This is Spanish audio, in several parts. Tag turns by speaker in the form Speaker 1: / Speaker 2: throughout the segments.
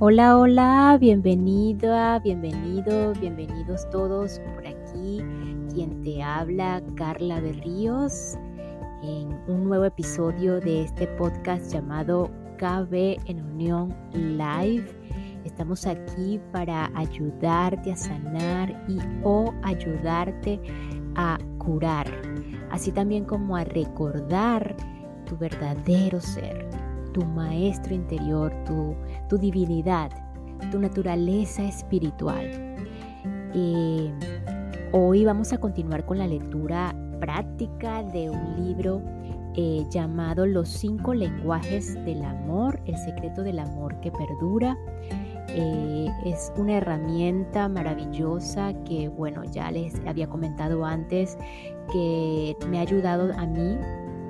Speaker 1: Hola, hola, bienvenida, bienvenido, bienvenidos todos por aquí. Quien te habla, Carla Berríos, en un nuevo episodio de este podcast llamado KB en Unión Live. Estamos aquí para ayudarte a sanar y o ayudarte a curar, así también como a recordar tu verdadero ser tu maestro interior, tu, tu divinidad, tu naturaleza espiritual. hoy vamos a continuar con la lectura práctica de un libro eh, llamado Los cinco lenguajes del amor, el secreto del amor que perdura. Eh, es una herramienta maravillosa que, bueno, ya les había comentado antes que me ha ayudado a mí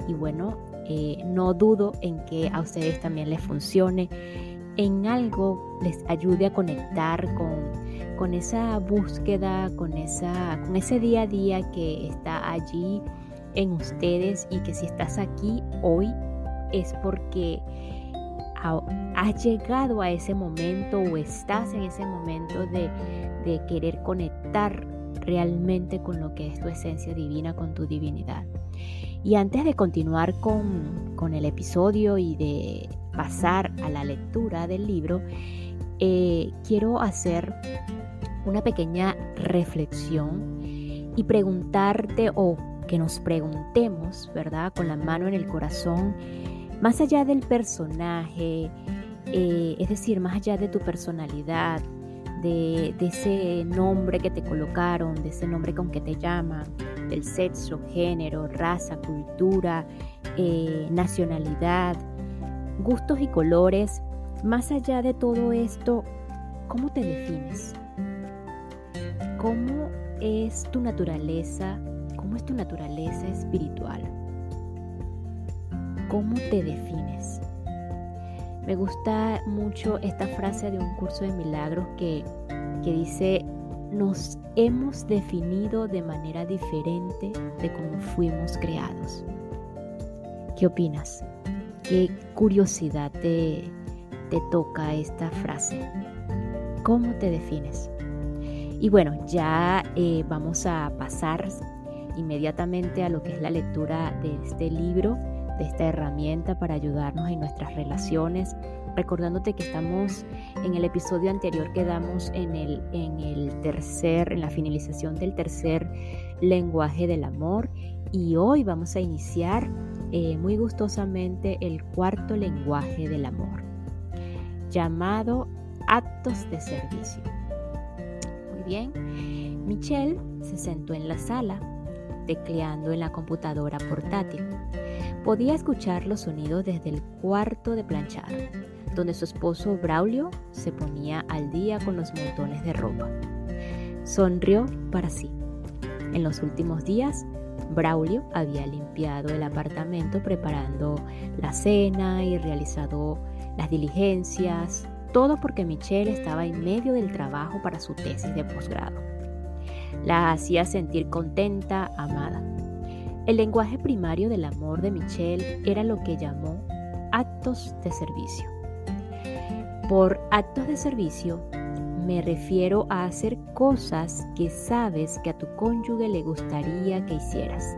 Speaker 1: y bueno, eh, no dudo en que a ustedes también les funcione, en algo les ayude a conectar con, con esa búsqueda, con, esa, con ese día a día que está allí en ustedes y que si estás aquí hoy es porque has llegado a ese momento o estás en ese momento de, de querer conectar realmente con lo que es tu esencia divina, con tu divinidad. Y antes de continuar con, el episodio y de pasar a la lectura del libro, eh, quiero hacer una pequeña reflexión y preguntarte o que nos preguntemos, ¿verdad? Con la mano en el corazón, más allá del personaje, eh, es decir, más allá de tu personalidad, de, de, ese nombre que te colocaron, de ese nombre con que te llaman, del sexo, género, raza, cultura, eh, nacionalidad, gustos y colores, más allá de todo esto, ¿cómo te defines? ¿Cómo es tu naturaleza? ¿Cómo es tu naturaleza espiritual? ¿Cómo te defines? Me gusta mucho esta frase de un curso de milagros que, que dice, nos hemos definido de manera diferente de cómo fuimos creados. ¿Qué opinas? ¿Qué curiosidad te, te toca esta frase? ¿Cómo te defines? Y bueno, ya eh, vamos a pasar inmediatamente a lo que es la lectura de este libro, de esta herramienta para ayudarnos en nuestras relaciones recordándote que estamos en el episodio anterior quedamos en el, en el tercer, en la finalización del tercer lenguaje del amor y hoy vamos a iniciar eh, muy gustosamente el cuarto lenguaje del amor, llamado actos de servicio. Muy bien, Michelle se sentó en la sala, tecleando en la computadora portátil. Podía escuchar los sonidos desde el cuarto de planchar donde su esposo Braulio se ponía al día con los montones de ropa. Sonrió para sí. En los últimos días, Braulio había limpiado el apartamento preparando la cena y realizado las diligencias, todo porque Michelle estaba en medio del trabajo para su tesis de posgrado. La hacía sentir contenta, amada. El lenguaje primario del amor de Michelle era lo que llamó actos de servicio. Por actos de servicio me refiero a hacer cosas que sabes que a tu cónyuge le gustaría que hicieras.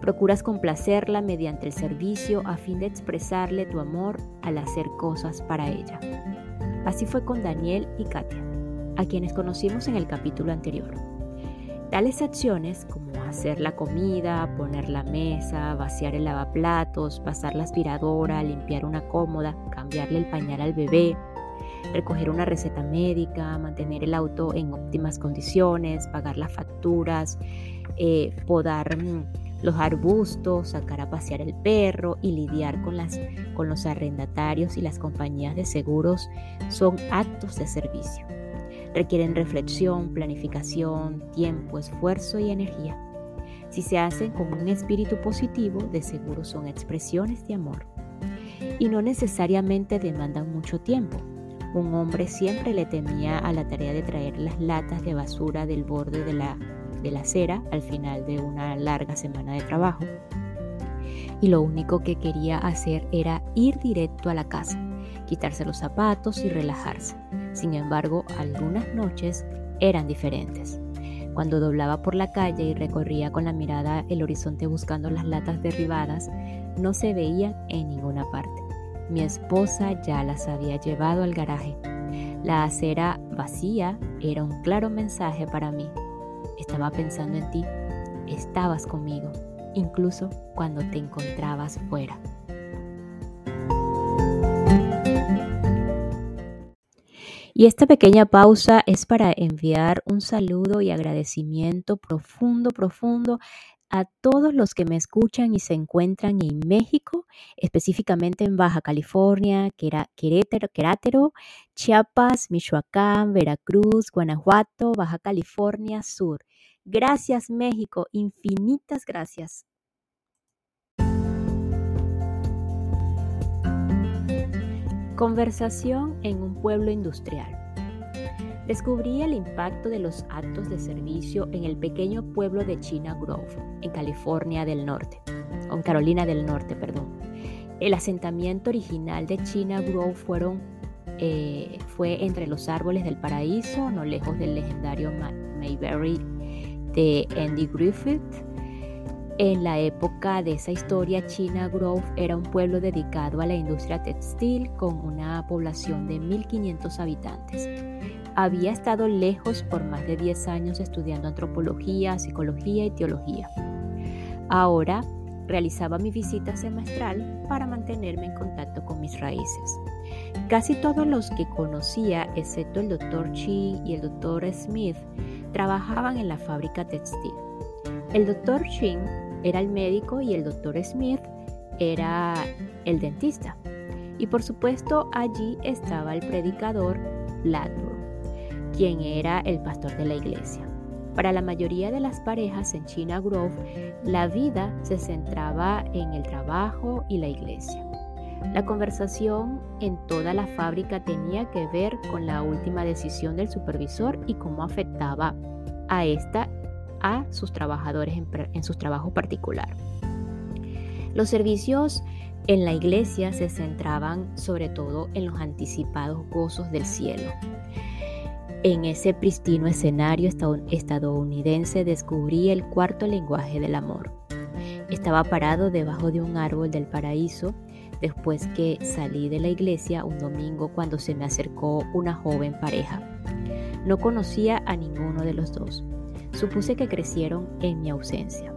Speaker 1: Procuras complacerla mediante el servicio a fin de expresarle tu amor al hacer cosas para ella. Así fue con Daniel y Katia, a quienes conocimos en el capítulo anterior. Tales acciones como hacer la comida, poner la mesa, vaciar el lavaplatos, pasar la aspiradora, limpiar una cómoda, cambiarle el pañal al bebé, recoger una receta médica, mantener el auto en óptimas condiciones, pagar las facturas, eh, podar mm, los arbustos, sacar a pasear el perro y lidiar con, las, con los arrendatarios y las compañías de seguros son actos de servicio. Requieren reflexión, planificación, tiempo, esfuerzo y energía. Si se hacen con un espíritu positivo, de seguro son expresiones de amor. Y no necesariamente demandan mucho tiempo. Un hombre siempre le temía a la tarea de traer las latas de basura del borde de la, de la acera al final de una larga semana de trabajo. Y lo único que quería hacer era ir directo a la casa quitarse los zapatos y relajarse. Sin embargo, algunas noches eran diferentes. Cuando doblaba por la calle y recorría con la mirada el horizonte buscando las latas derribadas, no se veían en ninguna parte. Mi esposa ya las había llevado al garaje. La acera vacía era un claro mensaje para mí. Estaba pensando en ti, estabas conmigo, incluso cuando te encontrabas fuera. Y esta pequeña pausa es para enviar un saludo y agradecimiento profundo, profundo a todos los que me escuchan y se encuentran en México, específicamente en Baja California, Querétaro, Querétaro, Chiapas, Michoacán, Veracruz, Guanajuato, Baja California Sur. Gracias México, infinitas gracias. Conversación en un pueblo industrial. Descubrí el impacto de los actos de servicio en el pequeño pueblo de China Grove, en California del Norte, Carolina del Norte, perdón. El asentamiento original de China Grove eh, fue entre los árboles del paraíso, no lejos del legendario Mayberry de Andy Griffith, en la época de esa historia, China Grove era un pueblo dedicado a la industria textil con una población de 1.500 habitantes. Había estado lejos por más de 10 años estudiando antropología, psicología y teología. Ahora realizaba mi visita semestral para mantenerme en contacto con mis raíces. Casi todos los que conocía, excepto el Dr. Chi y el Dr. Smith, trabajaban en la fábrica textil. El Dr. Ching era el médico y el doctor Smith era el dentista. Y por supuesto allí estaba el predicador Ladbrook, quien era el pastor de la iglesia. Para la mayoría de las parejas en China Grove, la vida se centraba en el trabajo y la iglesia. La conversación en toda la fábrica tenía que ver con la última decisión del supervisor y cómo afectaba a esta a sus trabajadores en, su trabajo particular. Los servicios en la iglesia se centraban sobre todo en los anticipados gozos del cielo. En ese pristino escenario estadounidense descubrí el cuarto lenguaje del amor. Estaba parado debajo de un árbol del paraíso después que salí de la iglesia un domingo cuando se me acercó una joven pareja. No conocía a ninguno de los dos. Supuse que crecieron en mi ausencia.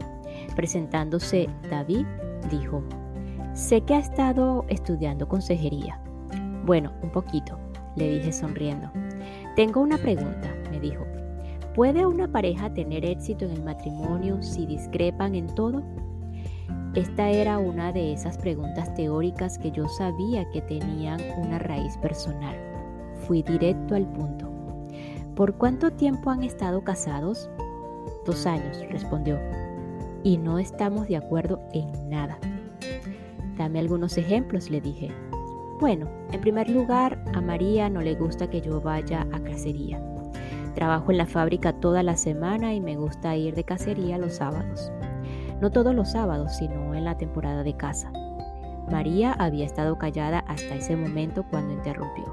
Speaker 1: Presentándose David, dijo, sé que ha estado estudiando consejería. Bueno, un poquito, le dije sonriendo. Tengo una pregunta, me dijo. ¿Puede una pareja tener éxito en el matrimonio si discrepan en todo? Esta era una de esas preguntas teóricas que yo sabía que tenían una raíz personal. Fui directo al punto. ¿Por cuánto tiempo han estado casados? Años, respondió, y no estamos de acuerdo en nada. Dame algunos ejemplos, le dije. Bueno, en primer lugar, a María no le gusta que yo vaya a cacería. Trabajo en la fábrica toda la semana y me gusta ir de cacería los sábados. No todos los sábados, sino en la temporada de caza. María había estado callada hasta ese momento cuando interrumpió.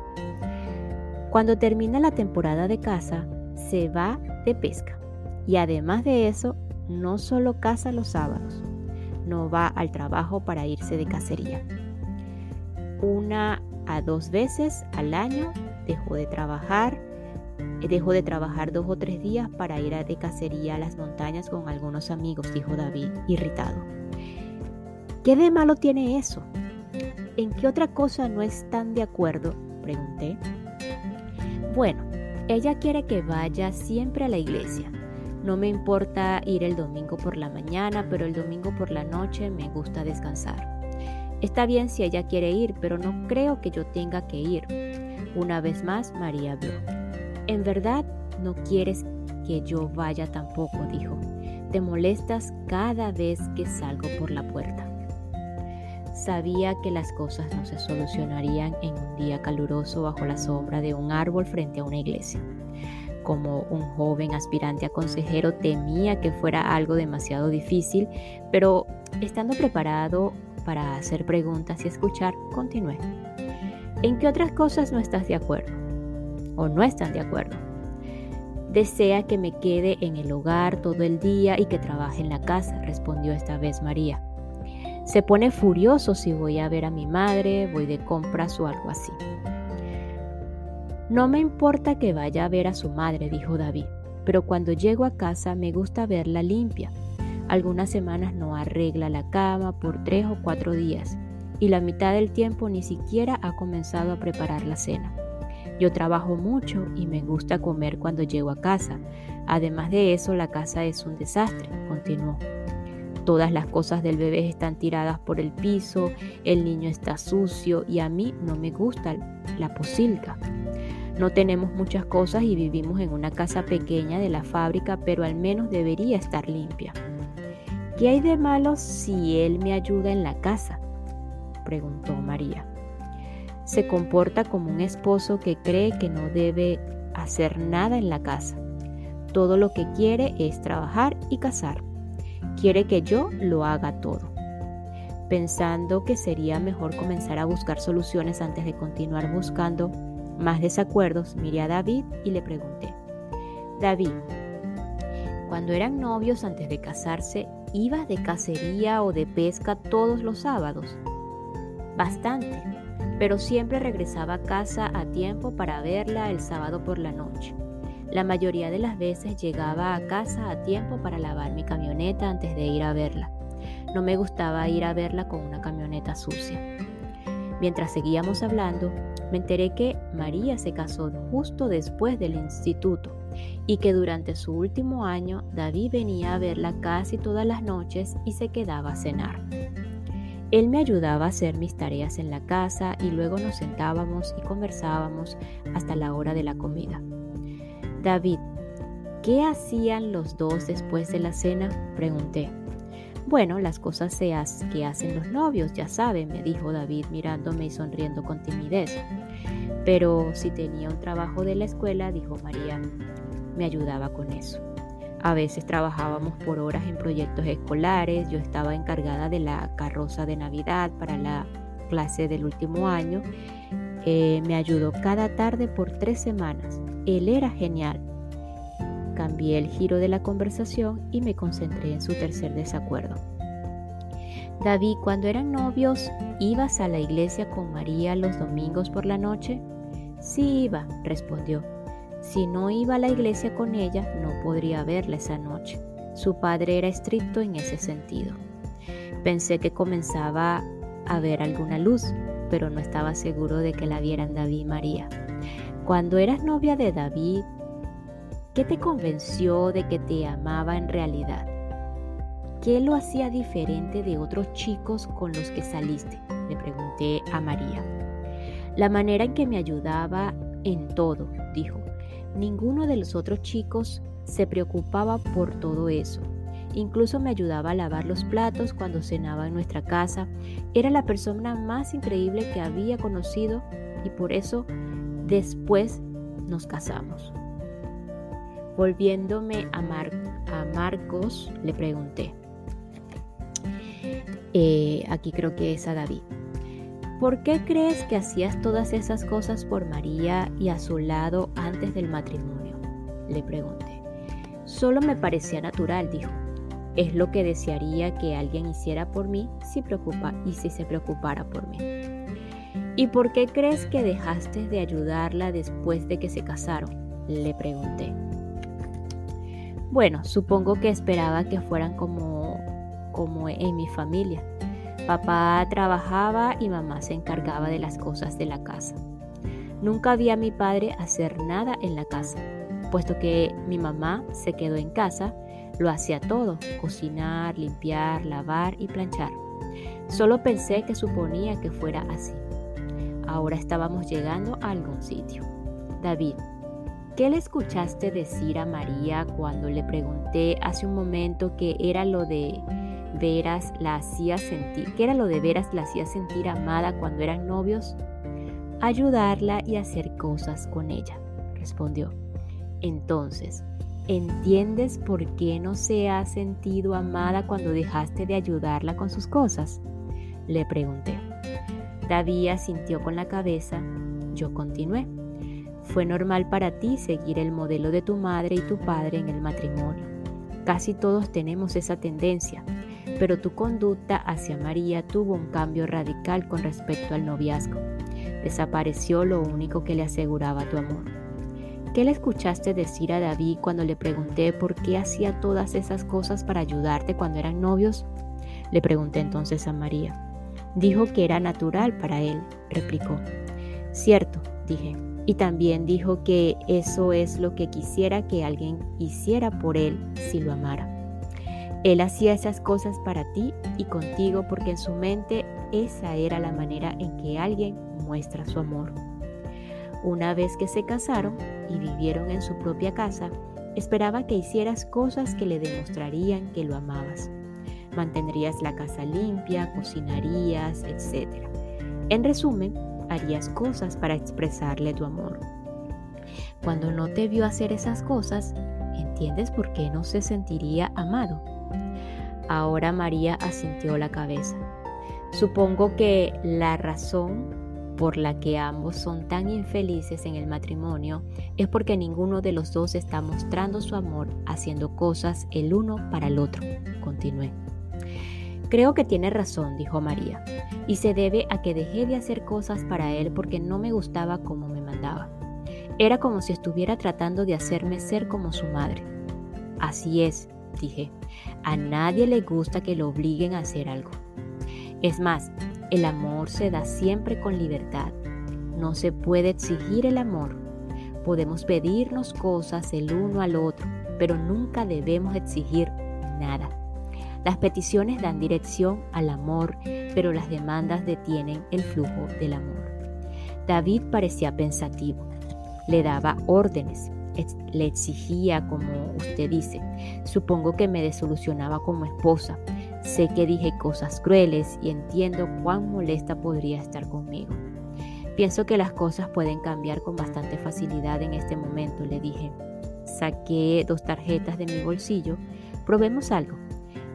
Speaker 1: Cuando termina la temporada de caza, se va de pesca. Y además de eso, no solo caza los sábados, no va al trabajo para irse de cacería. Una a dos veces al año dejó de trabajar, eh, dejó de trabajar dos o tres días para ir a de cacería a las montañas con algunos amigos, dijo David, irritado. ¿Qué de malo tiene eso? ¿En qué otra cosa no están de acuerdo? Pregunté. Bueno, ella quiere que vaya siempre a la iglesia, no me importa ir el domingo por la mañana, pero el domingo por la noche me gusta descansar. Está bien si ella quiere ir, pero no creo que yo tenga que ir. Una vez más, María habló. En verdad, no quieres que yo vaya tampoco, dijo. Te molestas cada vez que salgo por la puerta. Sabía que las cosas no se solucionarían en un día caluroso bajo la sombra de un árbol frente a una iglesia como un joven aspirante a consejero temía que fuera algo demasiado difícil, pero estando preparado para hacer preguntas y escuchar, continué. ¿En qué otras cosas no estás de acuerdo? ¿O no están de acuerdo? Desea que me quede en el hogar todo el día y que trabaje en la casa, respondió esta vez María. Se pone furioso si voy a ver a mi madre, voy de compras o algo así. No me importa que vaya a ver a su madre, dijo David, pero cuando llego a casa me gusta verla limpia. Algunas semanas no arregla la cama por tres o cuatro días y la mitad del tiempo ni siquiera ha comenzado a preparar la cena. Yo trabajo mucho y me gusta comer cuando llego a casa. Además de eso, la casa es un desastre, continuó. Todas las cosas del bebé están tiradas por el piso, el niño está sucio y a mí no me gusta la posilga. No tenemos muchas cosas y vivimos en una casa pequeña de la fábrica, pero al menos debería estar limpia. ¿Qué hay de malo si él me ayuda en la casa? preguntó María se comporta como un esposo que cree que no debe hacer nada en la casa. Todo lo que quiere es trabajar y casar. Quiere que yo lo haga todo. Pensando que sería mejor comenzar a buscar soluciones antes de continuar buscando más desacuerdos, miré a David y le pregunté, David, cuando eran novios antes de casarse, ¿ibas de cacería o de pesca todos los sábados? Bastante, pero siempre regresaba a casa a tiempo para verla el sábado por la noche. La mayoría de las veces llegaba a casa a tiempo para lavar mi camioneta antes de ir a verla. No me gustaba ir a verla con una camioneta sucia. Mientras seguíamos hablando, me enteré que María se casó justo después del instituto y que durante su último año David venía a verla casi todas las noches y se quedaba a cenar. Él me ayudaba a hacer mis tareas en la casa y luego nos sentábamos y conversábamos hasta la hora de la comida. David, ¿qué hacían los dos después de la cena? Pregunté. Bueno, las cosas que hacen los novios, ya saben, me dijo David mirándome y sonriendo con timidez. Pero si tenía un trabajo de la escuela, dijo María, me ayudaba con eso. A veces trabajábamos por horas en proyectos escolares. Yo estaba encargada de la carroza de Navidad para la clase del último año. Eh, me ayudó cada tarde por tres semanas. Él era genial. Cambié el giro de la conversación y me concentré en su tercer desacuerdo. David, cuando eran novios, ¿ibas a la iglesia con María los domingos por la noche? Sí iba, respondió. Si no iba a la iglesia con ella, no podría verla esa noche. Su padre era estricto en ese sentido. Pensé que comenzaba a ver alguna luz, pero no estaba seguro de que la vieran David y María. Cuando eras novia de David, ¿qué te convenció de que te amaba en realidad? ¿Qué lo hacía diferente de otros chicos con los que saliste? Le pregunté a María. La manera en que me ayudaba en todo, dijo. Ninguno de los otros chicos se preocupaba por todo eso. Incluso me ayudaba a lavar los platos cuando cenaba en nuestra casa. Era la persona más increíble que había conocido y por eso después nos casamos. Volviéndome a, Marcos, le pregunté. Eh, aquí creo que es a David. ¿Por qué crees que hacías todas esas cosas por María y a su lado antes del matrimonio? Le pregunté. Solo me parecía natural, dijo. Es lo que desearía que alguien hiciera por mí si preocupa y si se preocupara por mí. ¿Y por qué crees que dejaste de ayudarla después de que se casaron? Le pregunté. Bueno, supongo que esperaba que fueran como, como en mi familia Papá trabajaba y mamá se encargaba de las cosas de la casa. Nunca vi a mi padre hacer nada en la casa, puesto que mi mamá se quedó en casa, lo hacía todo, cocinar, limpiar, lavar y planchar. Solo pensé que suponía que fuera así. Ahora estábamos llegando a algún sitio. David, ¿qué le escuchaste decir a María cuando le pregunté hace un momento qué era lo de veras la hacía sentir, que era lo de veras la hacía sentir amada cuando eran novios, ayudarla y hacer cosas con ella, respondió. Entonces, ¿entiendes por qué no se ha sentido amada cuando dejaste de ayudarla con sus cosas? Le pregunté. David asintió con la cabeza. Yo continué. Fue normal para ti seguir el modelo de tu madre y tu padre en el matrimonio. Casi todos tenemos esa tendencia, pero tu conducta hacia María tuvo un cambio radical con respecto al noviazgo. Desapareció lo único que le aseguraba tu amor. ¿Qué le escuchaste decir a David cuando le pregunté por qué hacía todas esas cosas para ayudarte cuando eran novios? Le pregunté entonces a María. Dijo que era natural para él, replicó. Cierto, dije. Y también dijo que eso es lo que quisiera que alguien hiciera por él si lo amara. Él hacía esas cosas para ti y contigo porque en su mente esa era la manera en que alguien muestra su amor. Una vez que se casaron y vivieron en su propia casa, esperaba que hicieras cosas que le demostrarían que lo amabas mantendrías la casa limpia, cocinarías, etc. En resumen, harías cosas para expresarle tu amor. Cuando no te vio hacer esas cosas, ¿entiendes por qué no se sentiría amado? Ahora María asintió la cabeza. Supongo que la razón por la que ambos son tan infelices en el matrimonio es porque ninguno de los dos está mostrando su amor haciendo cosas el uno para el otro. Continué. Creo que tiene razón, dijo María, y se debe a que dejé de hacer cosas para él porque no me gustaba como me mandaba. Era como si estuviera tratando de hacerme ser como su madre. Así es, dije, a nadie le gusta que lo obliguen a hacer algo. Es más, el amor se da siempre con libertad. No se puede exigir el amor. Podemos pedirnos cosas el uno al otro, pero nunca debemos exigir nada. Las peticiones dan dirección al amor, pero las demandas detienen el flujo del amor. David parecía pensativo. Le daba órdenes, le exigía como usted dice. Supongo que me desolucionaba como esposa. Sé que dije cosas crueles y entiendo cuán molesta podría estar conmigo. Pienso que las cosas pueden cambiar con bastante facilidad en este momento, le dije. Saqué dos tarjetas de mi bolsillo. Probemos algo.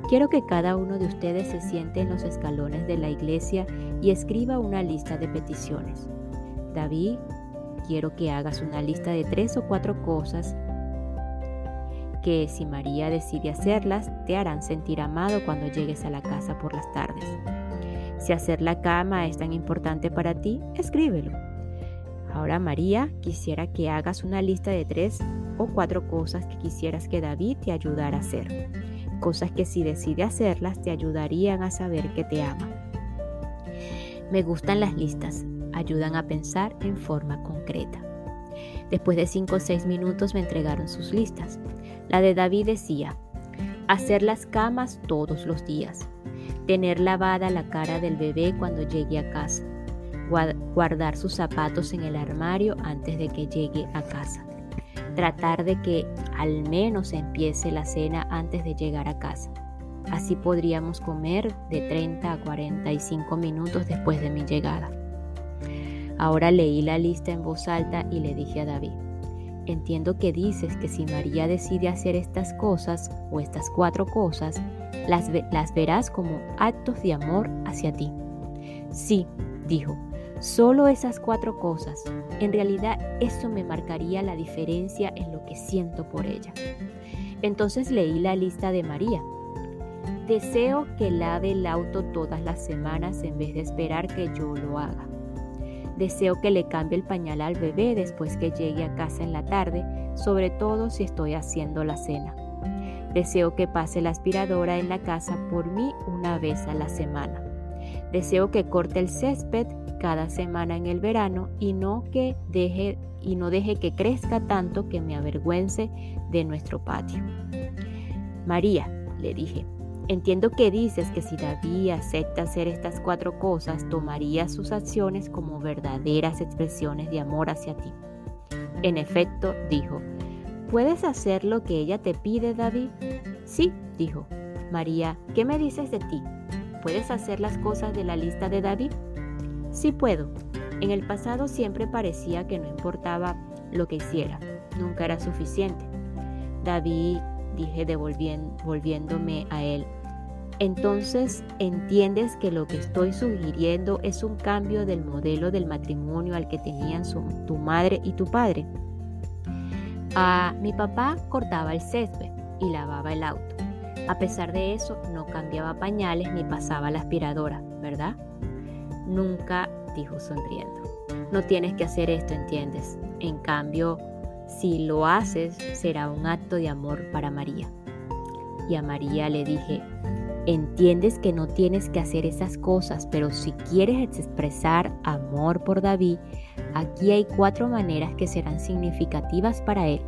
Speaker 1: Quiero que cada uno de ustedes se siente en los escalones de la iglesia y escriba una lista de peticiones. David, quiero que hagas una lista de tres o cuatro cosas que si María decide hacerlas, te harán sentir amado cuando llegues a la casa por las tardes. Si hacer la cama es tan importante para ti, escríbelo. Ahora María, quisiera que hagas una lista de tres o cuatro cosas que quisieras que David te ayudara a hacer cosas que si decide hacerlas te ayudarían a saber que te ama. Me gustan las listas, ayudan a pensar en forma concreta. Después de 5 o 6 minutos me entregaron sus listas. La de David decía, hacer las camas todos los días, tener lavada la cara del bebé cuando llegue a casa, guardar sus zapatos en el armario antes de que llegue a casa, tratar de que al menos empiece la cena antes de llegar a casa. Así podríamos comer de 30 a 45 minutos después de mi llegada. Ahora leí la lista en voz alta y le dije a David, entiendo que dices que si María decide hacer estas cosas o estas cuatro cosas, las, las verás como actos de amor hacia ti. Sí, dijo, Solo esas cuatro cosas. En realidad eso me marcaría la diferencia en lo que siento por ella. Entonces leí la lista de María. Deseo que lave el auto todas las semanas en vez de esperar que yo lo haga. Deseo que le cambie el pañal al bebé después que llegue a casa en la tarde, sobre todo si estoy haciendo la cena. Deseo que pase la aspiradora en la casa por mí una vez a la semana. Deseo que corte el césped cada semana en el verano y no que deje y no deje que crezca tanto que me avergüence de nuestro patio. María, le dije, entiendo que dices que si David acepta hacer estas cuatro cosas, tomaría sus acciones como verdaderas expresiones de amor hacia ti. En efecto, dijo, ¿puedes hacer lo que ella te pide, David? Sí, dijo. María, ¿qué me dices de ti? ¿Puedes hacer las cosas de la lista de David? Sí puedo. En el pasado siempre parecía que no importaba lo que hiciera, nunca era suficiente. David, dije devolviéndome a él, entonces entiendes que lo que estoy sugiriendo es un cambio del modelo del matrimonio al que tenían tu madre y tu padre. Ah, mi papá cortaba el césped y lavaba el auto. A pesar de eso, no cambiaba pañales ni pasaba la aspiradora, ¿verdad? Nunca, dijo sonriendo. No tienes que hacer esto, ¿entiendes? En cambio, si lo haces, será un acto de amor para María. Y a María le dije, Entiendes que no tienes que hacer esas cosas, pero si quieres expresar amor por David, aquí hay cuatro maneras que serán significativas para él.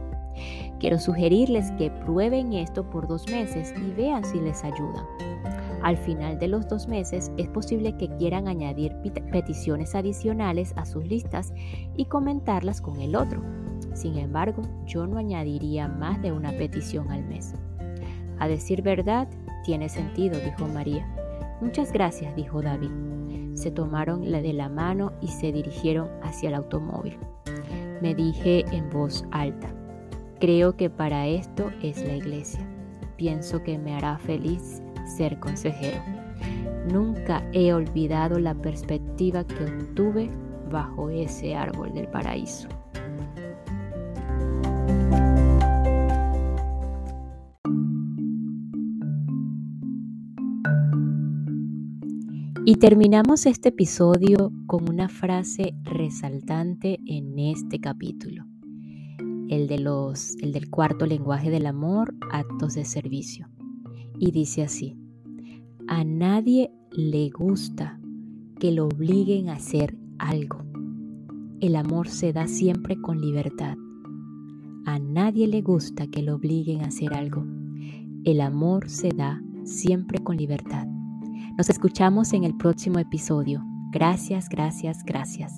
Speaker 1: Quiero sugerirles que prueben esto por dos meses y vean si les ayuda. Al final de los dos meses es posible que quieran añadir peticiones adicionales a sus listas y comentarlas con el otro. Sin embargo, yo no añadiría más de una petición al mes. A decir verdad, tiene sentido, dijo María. Muchas gracias, dijo David. Se tomaron la de la mano y se dirigieron hacia el automóvil. Me dije en voz alta, creo que para esto es la iglesia. Pienso que me hará feliz ser consejero. Nunca he olvidado la perspectiva que obtuve bajo ese árbol del paraíso. Y terminamos este episodio con una frase resaltante en este capítulo, el, de los, el del cuarto lenguaje del amor, actos de servicio. Y dice así, a nadie le gusta que lo obliguen a hacer algo. El amor se da siempre con libertad. A nadie le gusta que lo obliguen a hacer algo. El amor se da siempre con libertad. Nos escuchamos en el próximo episodio. Gracias, gracias, gracias.